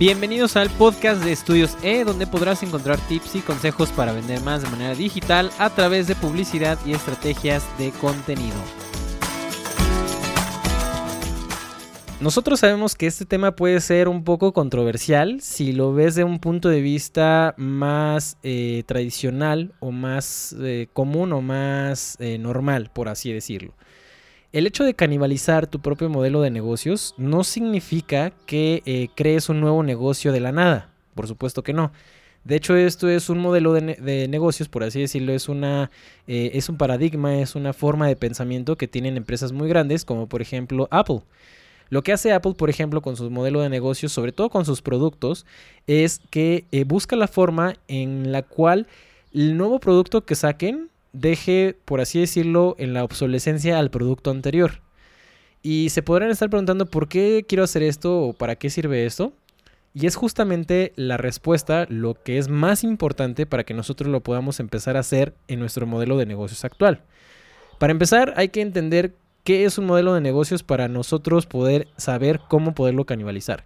Bienvenidos al podcast de Estudios E, donde podrás encontrar tips y consejos para vender más de manera digital a través de publicidad y estrategias de contenido. Nosotros sabemos que este tema puede ser un poco controversial si lo ves de un punto de vista más eh, tradicional o más eh, común o más eh, normal, por así decirlo. El hecho de canibalizar tu propio modelo de negocios no significa que crees un nuevo negocio de la nada, por supuesto que no. De hecho, esto es un modelo de, negocios, por así decirlo, es, una, es un paradigma, es una forma de pensamiento que tienen empresas muy grandes, como por ejemplo Apple. Lo que hace Apple, por ejemplo, con su modelo de negocios, sobre todo con sus productos, es que eh, busca la forma en la cual el nuevo producto que saquen deje, por así decirlo, en la obsolescencia al producto anterior. Y se podrán estar preguntando por qué quiero hacer esto o para qué sirve esto. Y es justamente la respuesta lo que es más importante para que nosotros lo podamos empezar a hacer en nuestro modelo de negocios actual. Para empezar, hay que entender qué es un modelo de negocios para nosotros poder saber cómo poderlo canibalizar.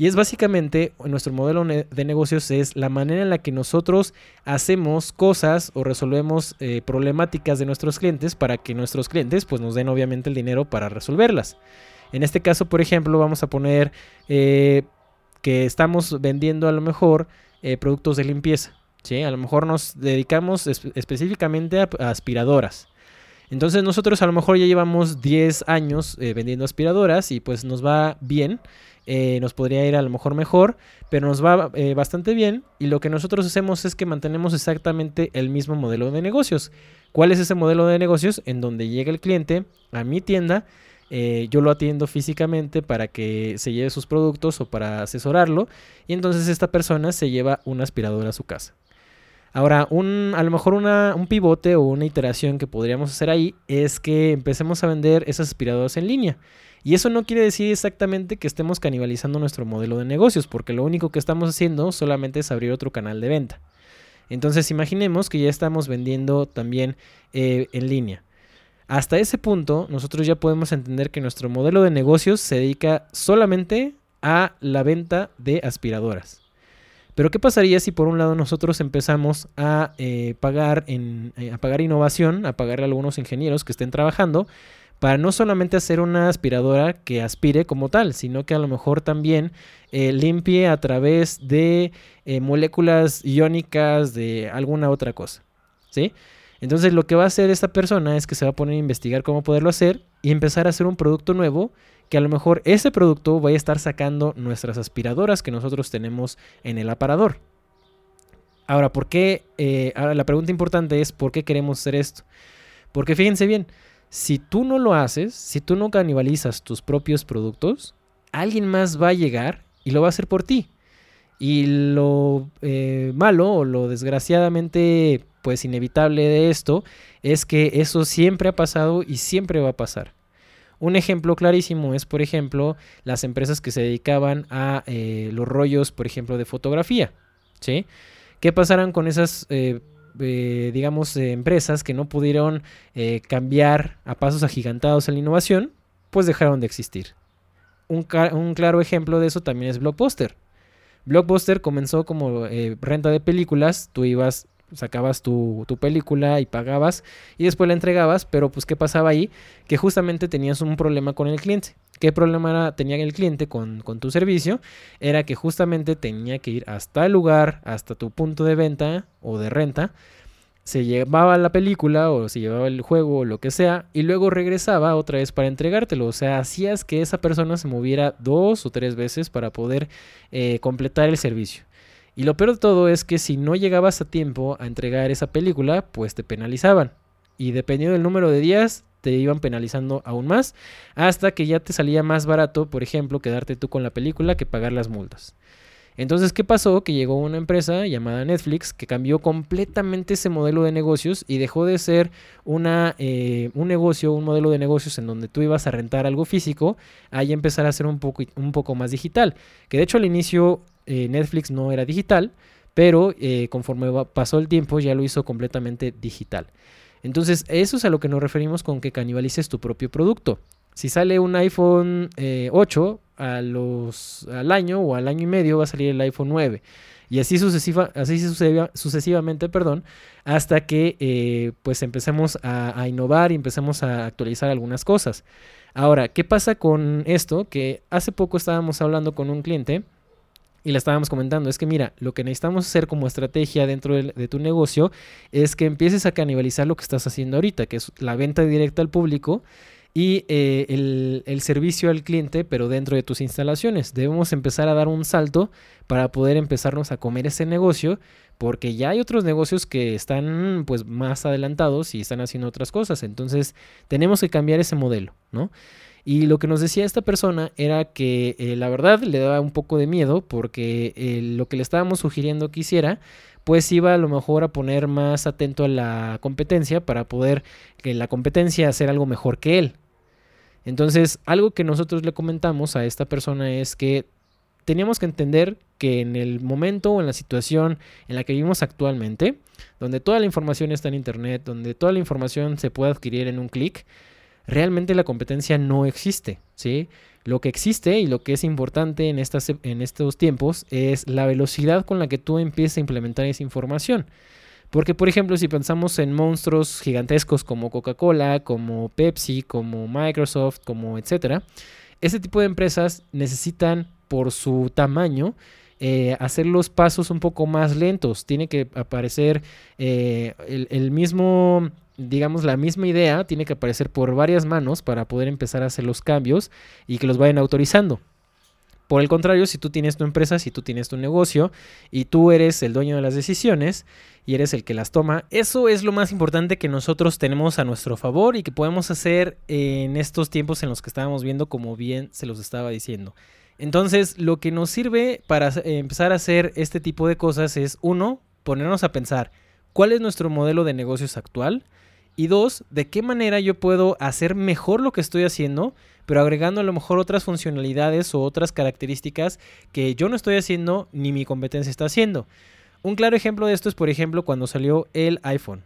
Y es básicamente, nuestro modelo de negocios es la manera en la que nosotros hacemos cosas o resolvemos eh, problemáticas de nuestros clientes para que nuestros clientes pues nos den obviamente el dinero para resolverlas. En este caso, por ejemplo, vamos a poner eh, que estamos vendiendo a lo mejor eh, productos de limpieza. ¿sí? A lo mejor nos dedicamos específicamente a aspiradoras. Entonces nosotros a lo mejor ya llevamos 10 años vendiendo aspiradoras y pues nos va bien. Eh, nos podría ir a lo mejor mejor, pero nos va eh, bastante bien y lo que nosotros hacemos es que mantenemos exactamente el mismo modelo de negocios. ¿Cuál es ese modelo de negocios? En donde llega el cliente a mi tienda, yo lo atiendo físicamente para que se lleve sus productos o para asesorarlo y entonces esta persona se lleva una aspiradora a su casa. Ahora, un, a lo mejor un pivote o una iteración que podríamos hacer ahí es que empecemos a vender esas aspiradoras en línea. Y eso no quiere decir exactamente que estemos canibalizando nuestro modelo de negocios, porque lo único que estamos haciendo solamente es abrir otro canal de venta. Entonces imaginemos que ya estamos vendiendo también eh, en línea. Hasta ese punto nosotros ya podemos entender que nuestro modelo de negocios se dedica solamente a la venta de aspiradoras. Pero ¿qué pasaría si por un lado nosotros empezamos a eh, pagar en, eh, a pagar innovación, a pagarle a algunos ingenieros que estén trabajando para no solamente hacer una aspiradora que aspire como tal, sino que a lo mejor también eh, limpie a través de moléculas iónicas de alguna otra cosa, ¿sí? Entonces lo que va a hacer esta persona es que se va a poner a investigar cómo poderlo hacer y empezar a hacer un producto nuevo que a lo mejor ese producto vaya a estar sacando nuestras aspiradoras que nosotros tenemos en el aparador. Ahora, ¿por qué? Eh, la pregunta importante es ¿por qué queremos hacer esto? Porque fíjense bien, si tú no lo haces, si tú no canibalizas tus propios productos, alguien más va a llegar y lo va a hacer por ti. Y lo eh, malo o lo desgraciadamente pues inevitable de esto es que eso siempre ha pasado y siempre va a pasar. Un ejemplo clarísimo es, por ejemplo, las empresas que se dedicaban a eh, los rollos, por ejemplo, de fotografía. ¿sí? ¿Qué pasarán con esas, eh, eh, digamos, empresas que no pudieron cambiar a pasos agigantados en la innovación? Pues dejaron de existir. Un, un claro ejemplo de eso también es Blockbuster. Blockbuster comenzó como renta de películas, tú ibas sacabas tu, película y pagabas y después la entregabas, pero pues ¿qué pasaba ahí? Que justamente tenías un problema con el cliente. ¿Qué problema tenía el cliente con, tu servicio? Era que justamente tenía que ir hasta el lugar, hasta tu punto de venta o de renta, se llevaba la película o se llevaba el juego o lo que sea y luego regresaba otra vez para entregártelo. O sea, hacías que esa persona se moviera dos o tres veces para poder eh, completar el servicio. Y lo peor de todo es que si no llegabas a tiempo a entregar esa película, pues te penalizaban. Y dependiendo del número de días, te iban penalizando aún más, hasta que ya te salía más barato, por ejemplo, quedarte tú con la película que pagar las multas. Entonces, ¿qué pasó? Que llegó una empresa llamada Netflix que cambió completamente ese modelo de negocios y dejó de ser una, eh, un negocio, un modelo de negocios en donde tú ibas a rentar algo físico, a empezar a ser un poco, un poco más digital. Que de hecho al inicio eh, Netflix no era digital, pero eh, conforme pasó el tiempo ya lo hizo completamente digital. Entonces, eso es a lo que nos referimos con que canibalices tu propio producto. Si sale un iPhone 8, a los, al año o al año y medio va a salir el iPhone 9. Y así, sucesiva, así sucesivamente, perdón, hasta que eh, pues empecemos a, a, innovar y empecemos a actualizar algunas cosas. Ahora, ¿qué pasa con esto? Que hace poco estábamos hablando con un cliente y le estábamos comentando, es que mira, lo que necesitamos hacer como estrategia dentro de, tu negocio es que empieces a canibalizar lo que estás haciendo ahorita, que es la venta directa al público y eh, el, el, servicio al cliente, pero dentro de tus instalaciones. Debemos empezar a dar un salto para poder empezarnos a comer ese negocio, porque ya hay otros negocios que están pues más adelantados y están haciendo otras cosas. Entonces tenemos que cambiar ese modelo, ¿no? Y lo que nos decía esta persona era que eh, la verdad le daba un poco de miedo porque eh, lo que le estábamos sugiriendo que hiciera, pues iba a lo mejor a poner más atento a la competencia para poder que la competencia hacer algo mejor que él. Entonces, algo que nosotros le comentamos a esta persona es que teníamos que entender que en el momento o en la situación en la que vivimos actualmente, donde toda la información está en Internet, donde toda la información se puede adquirir en un clic, realmente la competencia no existe, ¿sí? Lo que existe y lo que es importante en, estas, en estos tiempos es la velocidad con la que tú empiezas a implementar esa información. Porque, por ejemplo, si pensamos en monstruos gigantescos como Coca-Cola, como Pepsi, como Microsoft, como etcétera, ese tipo de empresas necesitan, por su tamaño, eh, hacer los pasos un poco más lentos. Tiene que aparecer eh, el, mismo digamos, la misma idea tiene que aparecer por varias manos para poder empezar a hacer los cambios y que los vayan autorizando. Por el contrario, si tú tienes tu empresa, si tú tienes tu negocio y tú eres el dueño de las decisiones y eres el que las toma, eso es lo más importante que nosotros tenemos a nuestro favor y que podemos hacer en estos tiempos en los que estábamos viendo, como bien se los estaba diciendo. Entonces, lo que nos sirve para empezar a hacer este tipo de cosas es, uno, ponernos a pensar, ¿cuál es nuestro modelo de negocios actual? Y dos, de qué manera yo puedo hacer mejor lo que estoy haciendo, pero agregando a lo mejor otras funcionalidades o otras características que yo no estoy haciendo ni mi competencia está haciendo. Un claro ejemplo de esto es, por ejemplo, cuando salió el iPhone.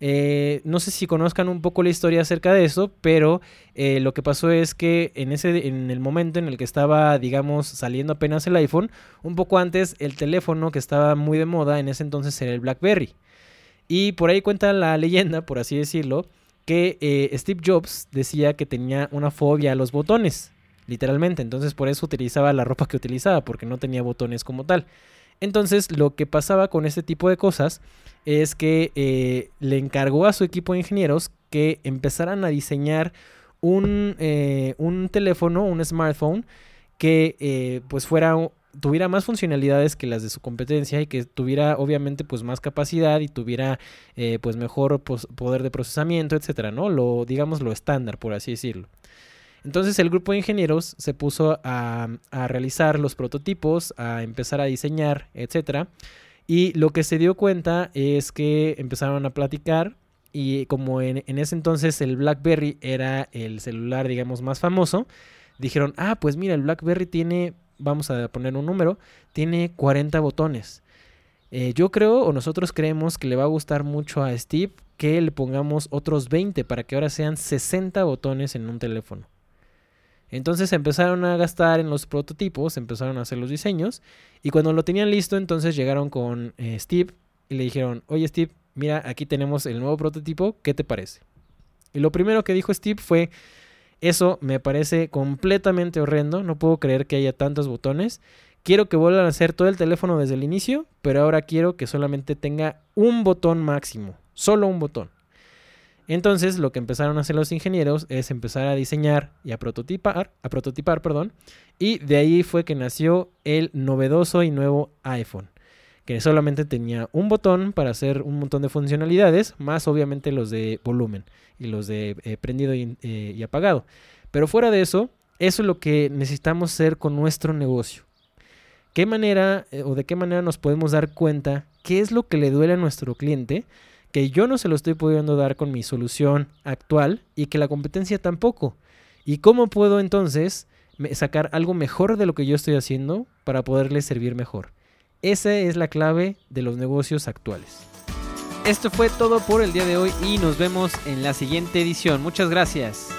Eh, no sé si conozcan un poco la historia acerca de eso, pero eh, lo que pasó es que en, ese, en el momento en el que estaba, digamos, saliendo apenas el iPhone, un poco antes el teléfono que estaba muy de moda en ese entonces era el BlackBerry. Y por ahí cuenta la leyenda, por así decirlo, que eh, Steve Jobs decía que tenía una fobia a los botones, literalmente. Entonces por eso utilizaba la ropa que utilizaba, porque no tenía botones como tal. Entonces lo que pasaba con este tipo de cosas es que eh, le encargó a su equipo de ingenieros que empezaran a diseñar un, eh, un teléfono, un smartphone, que pues fuera tuviera más funcionalidades que las de su competencia y que tuviera obviamente pues más capacidad y tuviera eh, pues mejor poder de procesamiento, etcétera, ¿no? Lo digamos lo estándar, por así decirlo. Entonces el grupo de ingenieros se puso a, realizar los prototipos, a empezar a diseñar, etcétera. Y lo que se dio cuenta es que empezaron a platicar y como en, en, ese entonces el BlackBerry era el celular, digamos, más famoso, dijeron, ah, pues mira, el BlackBerry tiene vamos a poner un número, tiene 40 botones. Eh, yo creo o nosotros creemos que le va a gustar mucho a Steve que le pongamos otros 20 para que ahora sean 60 botones en un teléfono. Entonces empezaron a gastar en los prototipos, empezaron a hacer los diseños y cuando lo tenían listo entonces llegaron con eh, Steve y le dijeron, oye Steve, mira, aquí tenemos el nuevo prototipo, ¿qué te parece? Y lo primero que dijo Steve fue, eso me parece completamente horrendo. No puedo creer que haya tantos botones. Quiero que vuelvan a hacer todo el teléfono desde el inicio, pero ahora quiero que solamente tenga un botón máximo. Solo un botón. Entonces, lo que empezaron a hacer los ingenieros es empezar a diseñar y a prototipar, a prototipar, perdón, y de ahí fue que nació el novedoso y nuevo iPhone que solamente tenía un botón para hacer un montón de funcionalidades, más obviamente los de volumen y los de eh, prendido y, eh, y apagado. Pero fuera de eso, eso es lo que necesitamos hacer con nuestro negocio. ¿Qué manera eh, o de qué manera nos podemos dar cuenta qué es lo que le duele a nuestro cliente que yo no se lo estoy pudiendo dar con mi solución actual y que la competencia tampoco? ¿Y cómo puedo entonces sacar algo mejor de lo que yo estoy haciendo para poderle servir mejor? Esa es la clave de los negocios actuales. Esto fue todo por el día de hoy y nos vemos en la siguiente edición. Muchas gracias.